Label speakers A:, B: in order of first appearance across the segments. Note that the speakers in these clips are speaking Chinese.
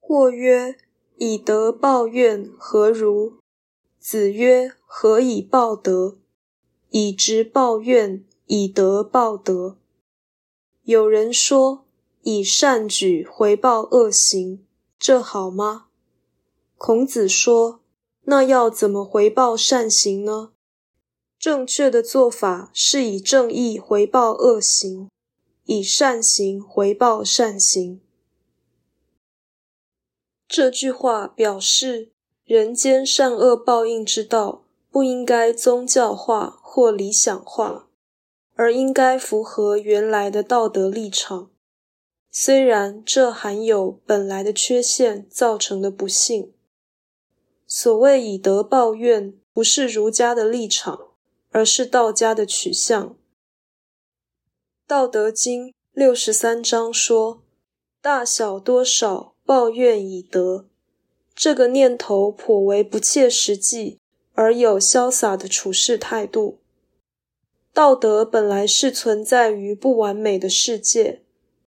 A: 或曰：以德报怨，何如？子曰：何以报德？以直报怨，以德报德。有人说：以善举回报恶行，这好吗？孔子说：那要怎么回报善行呢？正确的做法是以正义回报恶行，以善行回报善行。这句话表示，人间善恶报应之道不应该宗教化或理想化，而应该符合原来的道德立场。虽然这含有本来的缺陷造成的不幸。所谓以德报怨，不是儒家的立场，而是道家的取向。《道德经》六十三章说：“大小多少。”抱怨以德，这个念头颇为不切实际，而有潇洒的处事态度。道德本来是存在于不完美的世界，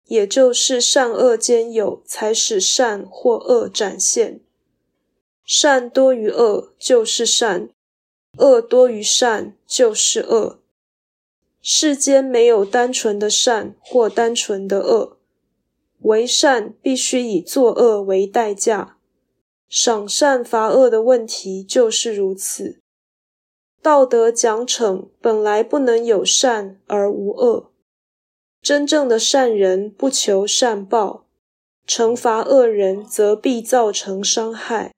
A: 也就是善恶兼有，才使善或恶展现。善多于恶就是善，恶多于善就是恶。世间没有单纯的善或单纯的恶。为善必须以作恶为代价，赏善罚恶的问题就是如此。道德奖惩本来不能有善而无恶，真正的善人不求善报，惩罚恶人则必造成伤害，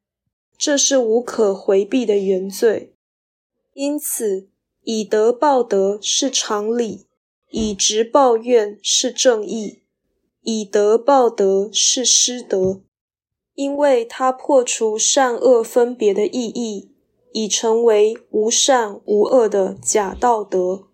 A: 这是无可回避的原罪。因此，以德报德是常理，以直报怨是正义。以德报德是失德，因为它破除善恶分别的意义，已成为无善无恶的假道德。